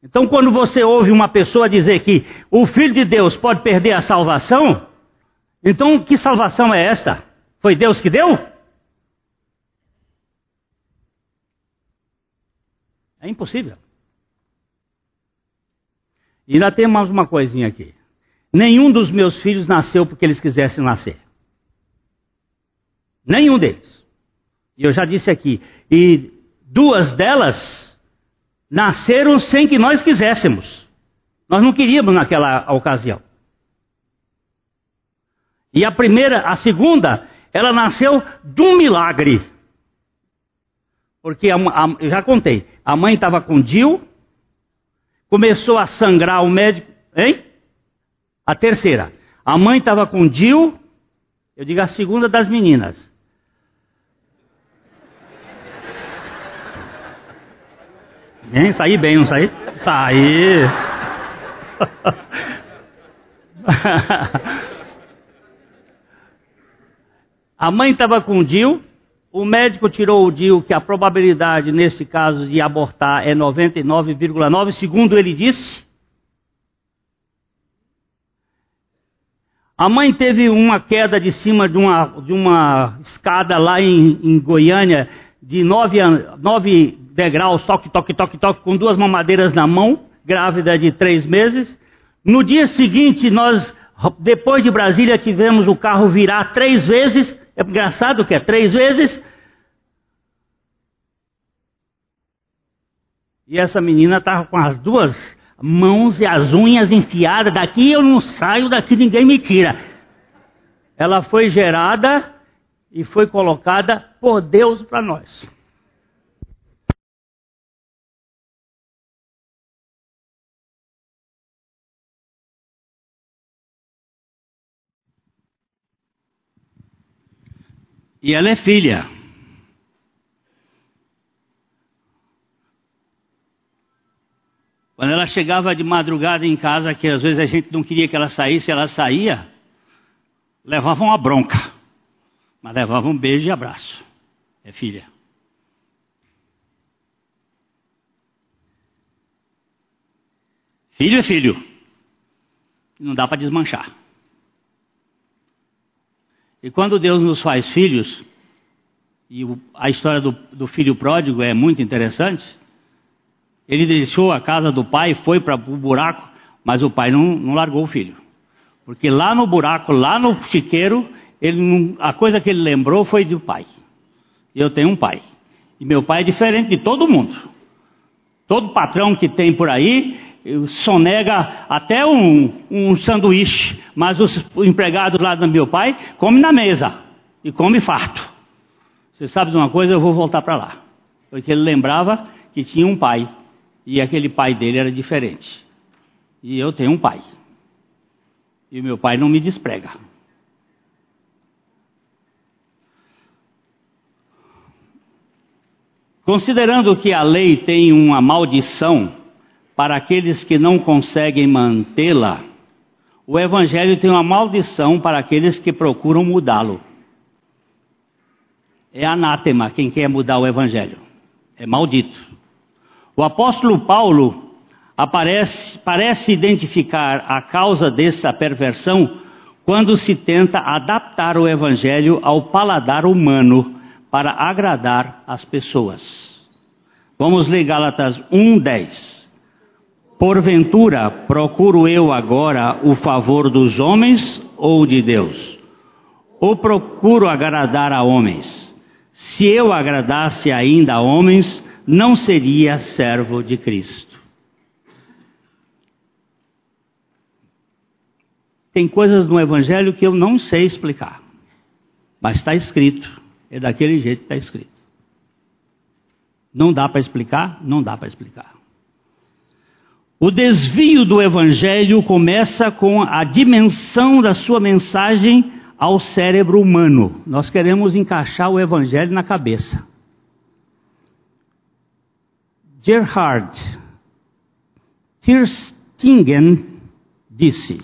Então, quando você ouve uma pessoa dizer que o filho de Deus pode perder a salvação, então, que salvação é esta? Foi Deus que deu? É impossível. E ainda tem mais uma coisinha aqui. Nenhum dos meus filhos nasceu porque eles quisessem nascer. Nenhum deles. E eu já disse aqui. E duas delas nasceram sem que nós quiséssemos. Nós não queríamos naquela ocasião. E a primeira, a segunda, ela nasceu de um milagre. Porque a, a, eu já contei, a mãe estava com Dil, começou a sangrar o médico, hein? A terceira, a mãe estava com Dil, eu digo a segunda das meninas. Hein? Saí bem, não saí? Saí. A mãe estava com o Dil, o médico tirou o DIU que a probabilidade nesse caso de abortar é 99,9, segundo ele disse. A mãe teve uma queda de cima de uma, de uma escada lá em, em Goiânia, de 9, 9 degraus, toque, toque, toque, toque, com duas mamadeiras na mão, grávida de três meses. No dia seguinte, nós, depois de Brasília, tivemos o carro virar três vezes. É engraçado que é três vezes. E essa menina estava com as duas mãos e as unhas enfiadas. Daqui eu não saio, daqui ninguém me tira. Ela foi gerada e foi colocada por Deus para nós. E ela é filha. Quando ela chegava de madrugada em casa, que às vezes a gente não queria que ela saísse, ela saía, levava uma bronca, mas levava um beijo e abraço. É filha. Filho é filho. Não dá para desmanchar. E quando Deus nos faz filhos, e a história do, do filho pródigo é muito interessante, ele deixou a casa do pai, foi para o buraco, mas o pai não, não, largou o filho. Porque lá no buraco, lá no chiqueiro, ele a coisa que ele lembrou foi do pai. Eu tenho um pai. E meu pai é diferente de todo mundo. Todo patrão que tem por aí sonega até um, um sanduíche, mas os empregados lá do meu pai comem na mesa e come farto. Você sabe de uma coisa? Eu vou voltar para lá. Porque ele lembrava que tinha um pai e aquele pai dele era diferente. E eu tenho um pai. E meu pai não me desprega. Considerando que a lei tem uma maldição, para aqueles que não conseguem mantê-la, o Evangelho tem uma maldição para aqueles que procuram mudá-lo. É anátema quem quer mudar o Evangelho. É maldito. O apóstolo Paulo aparece, parece identificar a causa dessa perversão quando se tenta adaptar o Evangelho ao paladar humano para agradar as pessoas. Vamos ler Gálatas 1,10. Porventura, procuro eu agora o favor dos homens ou de Deus? Ou procuro agradar a homens? Se eu agradasse ainda a homens, não seria servo de Cristo. Tem coisas no Evangelho que eu não sei explicar, mas está escrito, é daquele jeito que está escrito. Não dá para explicar? Não dá para explicar. O desvio do evangelho começa com a dimensão da sua mensagem ao cérebro humano. Nós queremos encaixar o evangelho na cabeça. Gerhard Kirstingen disse: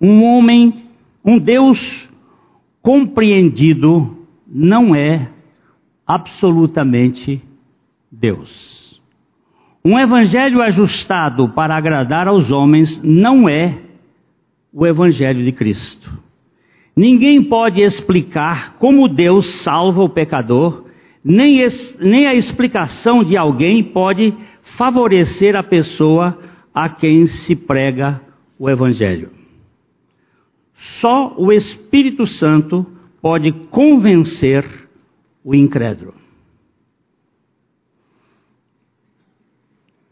Um homem, um Deus compreendido não é absolutamente Deus. Um evangelho ajustado para agradar aos homens não é o evangelho de Cristo. Ninguém pode explicar como Deus salva o pecador, nem, nem a explicação de alguém pode favorecer a pessoa a quem se prega o evangelho. Só o Espírito Santo pode convencer o incrédulo.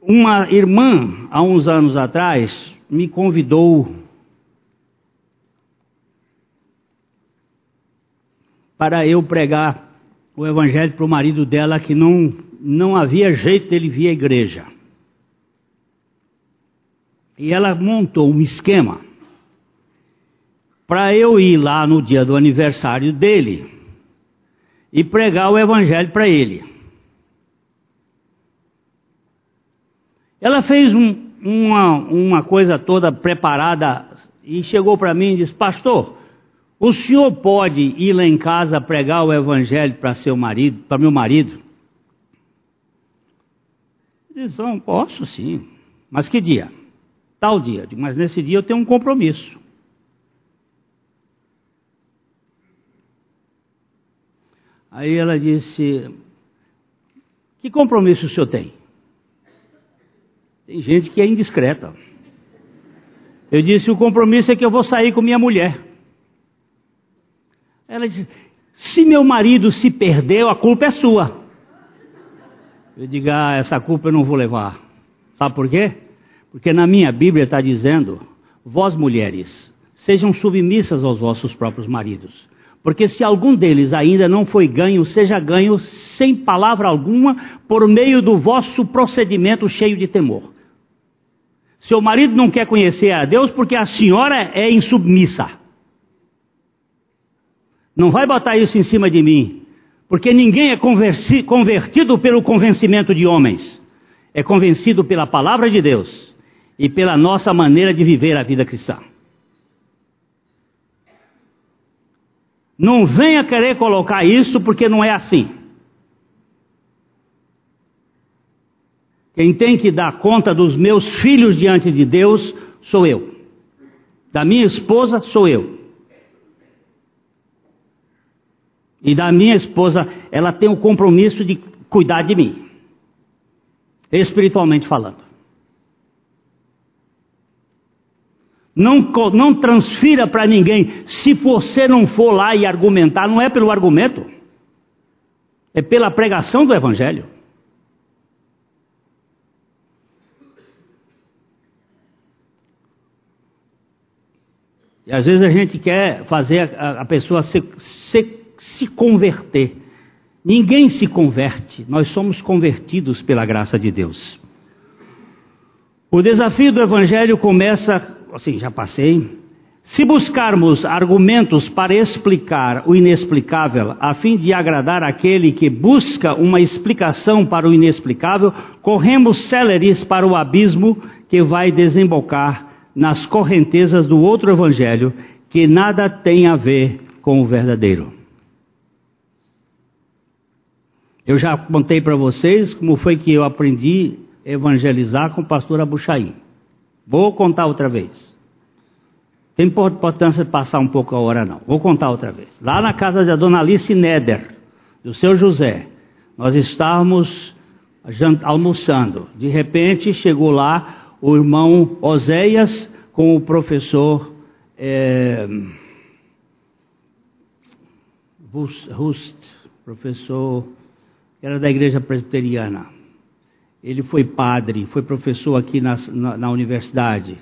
Uma irmã, há uns anos atrás, me convidou para eu pregar o evangelho para o marido dela que não, não havia jeito dele vir à igreja. E ela montou um esquema para eu ir lá no dia do aniversário dele e pregar o evangelho para ele. Ela fez um, uma, uma coisa toda preparada e chegou para mim e disse: Pastor, O senhor pode ir lá em casa pregar o evangelho para seu marido, para meu marido? Eles não, posso sim. Mas que dia? Tal dia. Mas nesse dia eu tenho um compromisso. Aí ela disse: Que compromisso o senhor tem? Tem gente que é indiscreta. Eu disse: O compromisso é que eu vou sair com minha mulher. Ela disse: Se meu marido se perdeu, a culpa é sua. Eu digo: Ah, essa culpa eu não vou levar. Sabe por quê? Porque na minha Bíblia está dizendo: Vós mulheres, sejam submissas aos vossos próprios maridos. Porque se algum deles ainda não foi ganho, seja ganho sem palavra alguma, por meio do vosso procedimento cheio de temor. Seu marido não quer conhecer a Deus porque a senhora é insubmissa. Não vai botar isso em cima de mim, porque ninguém é convertido pelo convencimento de homens, é convencido pela palavra de Deus e pela nossa maneira de viver a vida cristã. Não venha querer colocar isso porque não é assim. Quem tem que dar conta dos meus filhos diante de Deus sou eu. Da minha esposa sou eu. E da minha esposa, ela tem o compromisso de cuidar de mim, espiritualmente falando. Não, não transfira para ninguém. Se você não for lá e argumentar, não é pelo argumento, é pela pregação do Evangelho. E às vezes a gente quer fazer a, a pessoa se, se se converter. Ninguém se converte, nós somos convertidos pela graça de Deus. O desafio do Evangelho começa, assim, já passei. Se buscarmos argumentos para explicar o inexplicável, a fim de agradar aquele que busca uma explicação para o inexplicável, corremos céleres para o abismo que vai desembocar nas correntezas do outro Evangelho, que nada tem a ver com o verdadeiro. Eu já contei para vocês como foi que eu aprendi a evangelizar com o pastor Abuchaim. Vou contar outra vez. Tem importância passar um pouco a hora, não. Vou contar outra vez. Lá na casa da dona Alice Neder, do seu José, nós estávamos almoçando. De repente chegou lá o irmão Oséias com o professor é, Rust, professor era da igreja presbiteriana. Ele foi padre, foi professor aqui na, na, na universidade.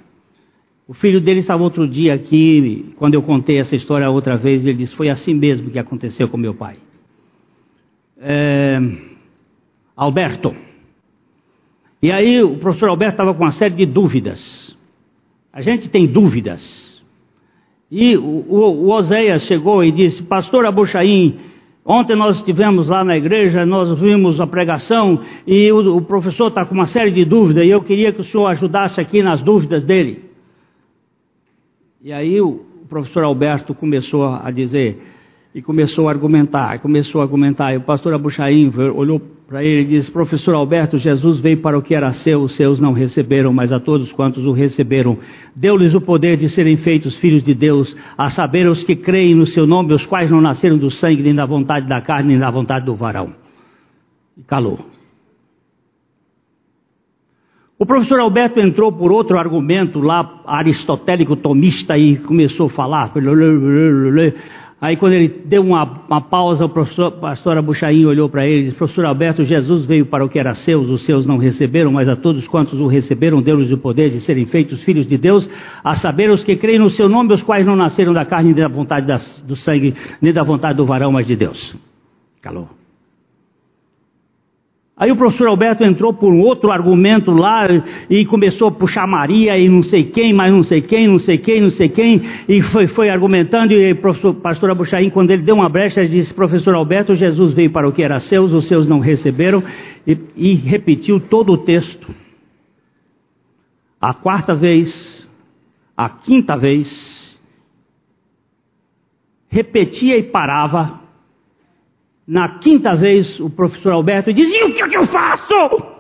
O filho dele estava outro dia aqui, quando eu contei essa história outra vez, ele disse: Foi assim mesmo que aconteceu com meu pai. É, Alberto. E aí o professor Alberto estava com uma série de dúvidas. A gente tem dúvidas. E o, o, o chegou e disse: Pastor Abuchaim, Ontem nós estivemos lá na igreja, nós vimos a pregação e o, o professor está com uma série de dúvidas e eu queria que o senhor ajudasse aqui nas dúvidas dele. E aí o, o professor Alberto começou a dizer, e começou a argumentar, começou a argumentar, e o pastor Abuchaim olhou para ele e disse: Professor Alberto, Jesus veio para o que era seu, os seus não receberam, mas a todos quantos o receberam, deu-lhes o poder de serem feitos filhos de Deus, a saber os que creem no seu nome, os quais não nasceram do sangue, nem da vontade da carne, nem da vontade do varão. E calou. O professor Alberto entrou por outro argumento lá, aristotélico tomista, e começou a falar. Aí quando ele deu uma, uma pausa, o professor, pastor Abuchaim olhou para ele e disse, professor Alberto, Jesus veio para o que era seus, os seus não receberam, mas a todos quantos o receberam, deu-lhes o poder de serem feitos filhos de Deus, a saber os que creem no seu nome, os quais não nasceram da carne, nem da vontade das, do sangue, nem da vontade do varão, mas de Deus. Calou. Aí o professor Alberto entrou por um outro argumento lá e começou a puxar Maria e não sei quem, mas não sei quem, não sei quem, não sei quem, e foi, foi argumentando. E o professor, pastor Abuchaim, quando ele deu uma brecha, disse: Professor Alberto, Jesus veio para o que era seus, os seus não receberam, e, e repetiu todo o texto. A quarta vez, a quinta vez, repetia e parava. Na quinta vez, o professor Alberto dizia: O que, é que eu faço?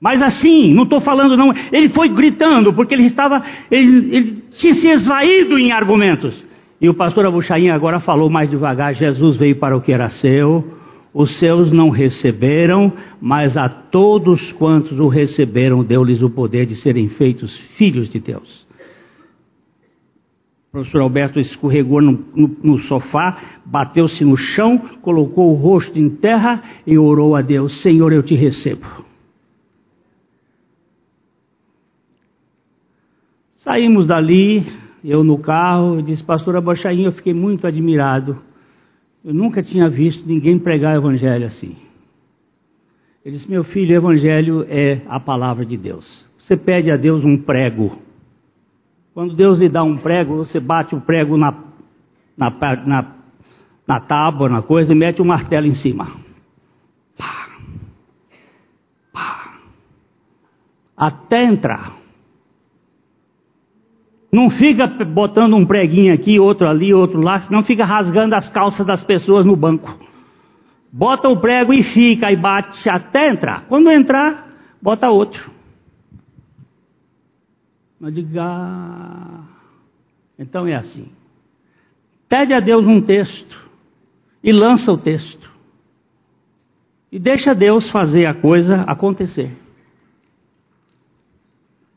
Mas assim, não estou falando não. Ele foi gritando, porque ele estava, ele, ele, tinha se esvaído em argumentos. E o pastor Abuchain agora falou mais devagar: Jesus veio para o que era seu, os seus não receberam, mas a todos quantos o receberam, deu-lhes o poder de serem feitos filhos de Deus. Professor Alberto escorregou no, no, no sofá, bateu-se no chão, colocou o rosto em terra e orou a Deus: Senhor, eu te recebo. Saímos dali, eu no carro, e disse, pastor Abachain, eu fiquei muito admirado. Eu nunca tinha visto ninguém pregar o evangelho assim. Ele disse, meu filho, o evangelho é a palavra de Deus. Você pede a Deus um prego. Quando Deus lhe dá um prego, você bate o prego na, na, na, na tábua, na coisa, e mete um martelo em cima. Pá. Pá. Até entrar. Não fica botando um preguinho aqui, outro ali, outro lá, senão fica rasgando as calças das pessoas no banco. Bota o prego e fica, e bate até entrar. Quando entrar, bota outro. Diga. Ah, então é assim. Pede a Deus um texto e lança o texto. E deixa Deus fazer a coisa acontecer.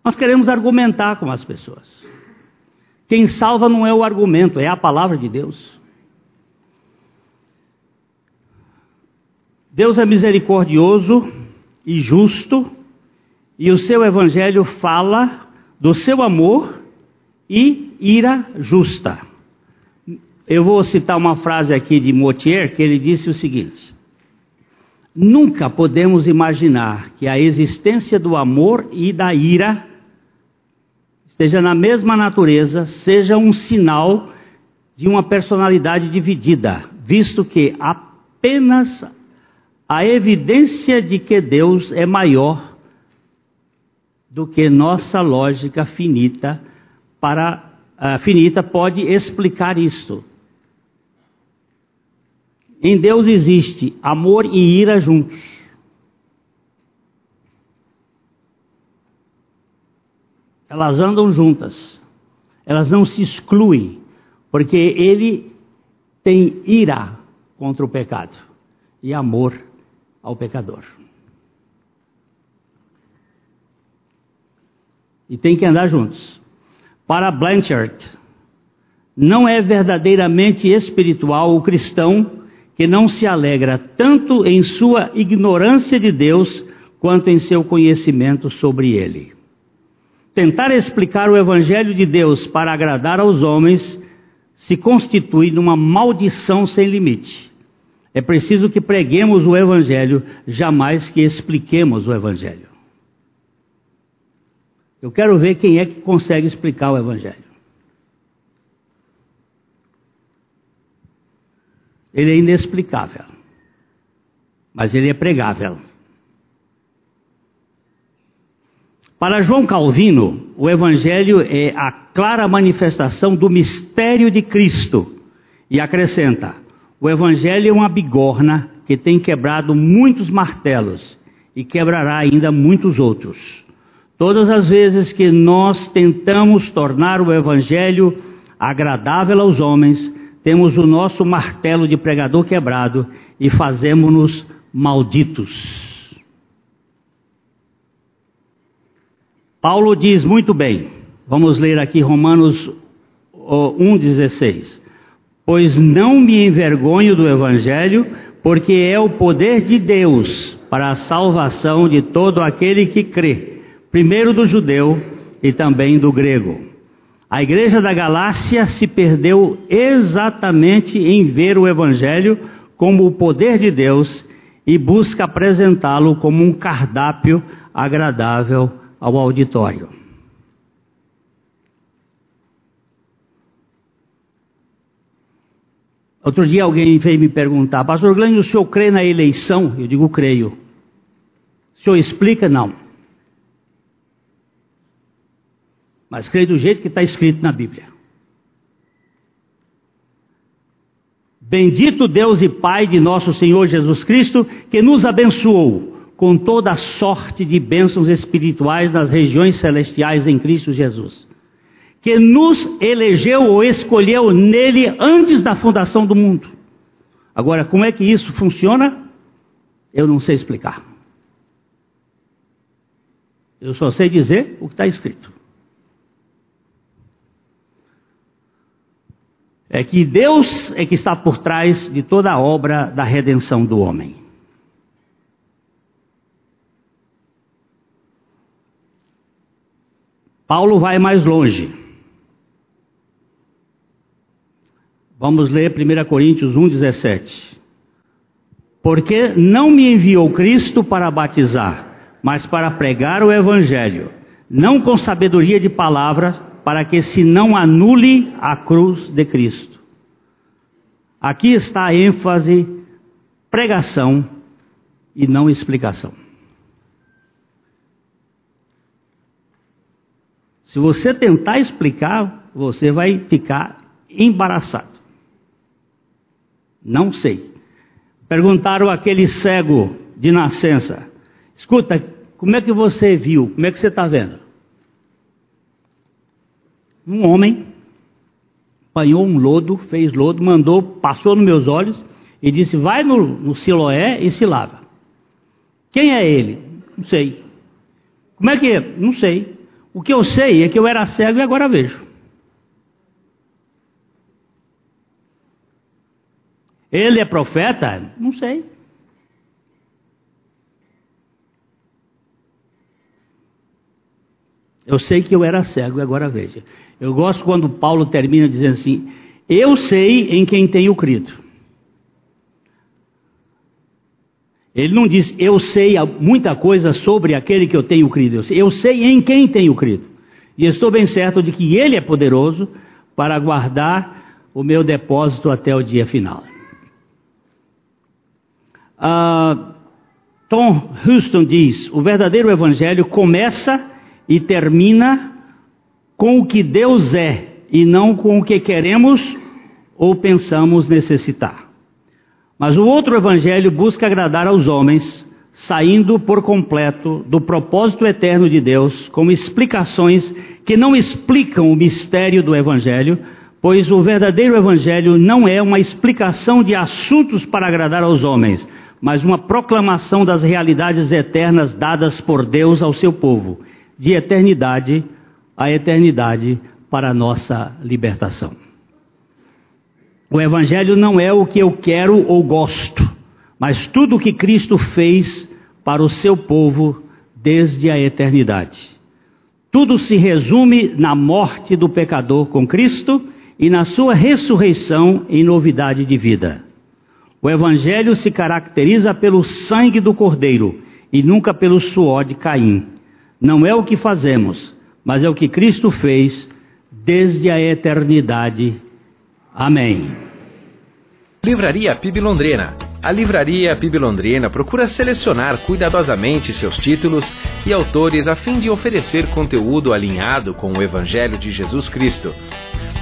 Nós queremos argumentar com as pessoas. Quem salva não é o argumento, é a palavra de Deus. Deus é misericordioso e justo, e o seu evangelho fala do seu amor e ira justa. Eu vou citar uma frase aqui de Motier, que ele disse o seguinte: Nunca podemos imaginar que a existência do amor e da ira esteja na mesma natureza, seja um sinal de uma personalidade dividida, visto que apenas a evidência de que Deus é maior do que nossa lógica finita para uh, finita pode explicar isto. Em Deus existe amor e ira juntos. Elas andam juntas. Elas não se excluem, porque ele tem ira contra o pecado e amor ao pecador. E tem que andar juntos. Para Blanchard, não é verdadeiramente espiritual o cristão que não se alegra tanto em sua ignorância de Deus quanto em seu conhecimento sobre ele. Tentar explicar o Evangelho de Deus para agradar aos homens se constitui numa maldição sem limite. É preciso que preguemos o Evangelho, jamais que expliquemos o Evangelho. Eu quero ver quem é que consegue explicar o Evangelho. Ele é inexplicável, mas ele é pregável. Para João Calvino, o Evangelho é a clara manifestação do mistério de Cristo. E acrescenta: o Evangelho é uma bigorna que tem quebrado muitos martelos e quebrará ainda muitos outros. Todas as vezes que nós tentamos tornar o Evangelho agradável aos homens, temos o nosso martelo de pregador quebrado e fazemos-nos malditos. Paulo diz muito bem, vamos ler aqui Romanos 1,16: Pois não me envergonho do Evangelho, porque é o poder de Deus para a salvação de todo aquele que crê, primeiro do judeu e também do grego. A igreja da Galácia se perdeu exatamente em ver o Evangelho como o poder de Deus e busca apresentá-lo como um cardápio agradável ao auditório. Outro dia alguém veio me perguntar, Pastor Glenn, o senhor crê na eleição? Eu digo, creio. O senhor explica? Não. Mas creio do jeito que está escrito na Bíblia. Bendito Deus e Pai de nosso Senhor Jesus Cristo, que nos abençoou com toda sorte de bênçãos espirituais nas regiões celestiais em Cristo Jesus, que nos elegeu ou escolheu nele antes da fundação do mundo. Agora, como é que isso funciona? Eu não sei explicar. Eu só sei dizer o que está escrito. É que Deus é que está por trás de toda a obra da redenção do homem. Paulo vai mais longe. Vamos ler 1 Coríntios 1,17. Porque não me enviou Cristo para batizar, mas para pregar o Evangelho, não com sabedoria de palavras, para que se não anule a cruz de Cristo. Aqui está a ênfase, pregação e não explicação. Se você tentar explicar, você vai ficar embaraçado. Não sei. Perguntaram aquele cego de nascença: escuta, como é que você viu? Como é que você está vendo? Um homem apanhou um lodo, fez lodo, mandou, passou nos meus olhos e disse: Vai no, no Siloé e se lava. Quem é ele? Não sei. Como é que é? Não sei. O que eu sei é que eu era cego e agora vejo. Ele é profeta? Não sei. Eu sei que eu era cego e agora veja. Eu gosto quando Paulo termina dizendo assim: Eu sei em quem tenho crido. Ele não diz, eu sei muita coisa sobre aquele que eu tenho crido. Eu sei em quem tenho crido. E estou bem certo de que Ele é poderoso para guardar o meu depósito até o dia final. Uh, Tom Houston diz: o verdadeiro evangelho começa e termina com o que Deus é e não com o que queremos ou pensamos necessitar. Mas o outro evangelho busca agradar aos homens, saindo por completo do propósito eterno de Deus, com explicações que não explicam o mistério do evangelho, pois o verdadeiro evangelho não é uma explicação de assuntos para agradar aos homens, mas uma proclamação das realidades eternas dadas por Deus ao seu povo, de eternidade eternidade para a nossa libertação. O Evangelho não é o que eu quero ou gosto, mas tudo o que Cristo fez para o seu povo desde a eternidade. Tudo se resume na morte do pecador com Cristo e na sua ressurreição em novidade de vida. O Evangelho se caracteriza pelo sangue do Cordeiro e nunca pelo suor de Caim. Não é o que fazemos, mas é o que Cristo fez desde a eternidade Amém. Livraria PIB Londrina. A Livraria PIB Londrina procura selecionar cuidadosamente seus títulos e autores a fim de oferecer conteúdo alinhado com o Evangelho de Jesus Cristo.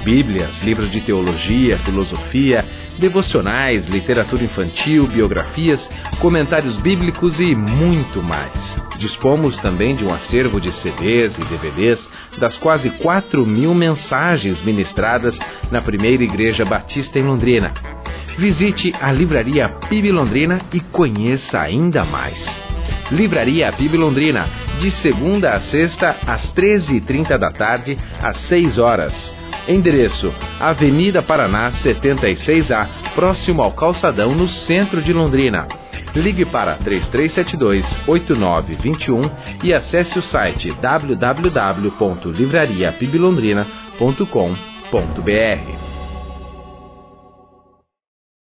Bíblias, livros de teologia, filosofia, devocionais, literatura infantil, biografias, comentários bíblicos e muito mais. Dispomos também de um acervo de CDs e DVDs das quase 4 mil mensagens ministradas na primeira Igreja Batista em Londrina. Visite a Livraria PIB Londrina e conheça ainda mais. Livraria PIB Londrina, de segunda a sexta, às 13h30 da tarde, às 6 horas. Endereço: Avenida Paraná 76A, próximo ao Calçadão, no centro de Londrina. Ligue para 3372-8921 e acesse o site www.livrariapiblondrina.com.br.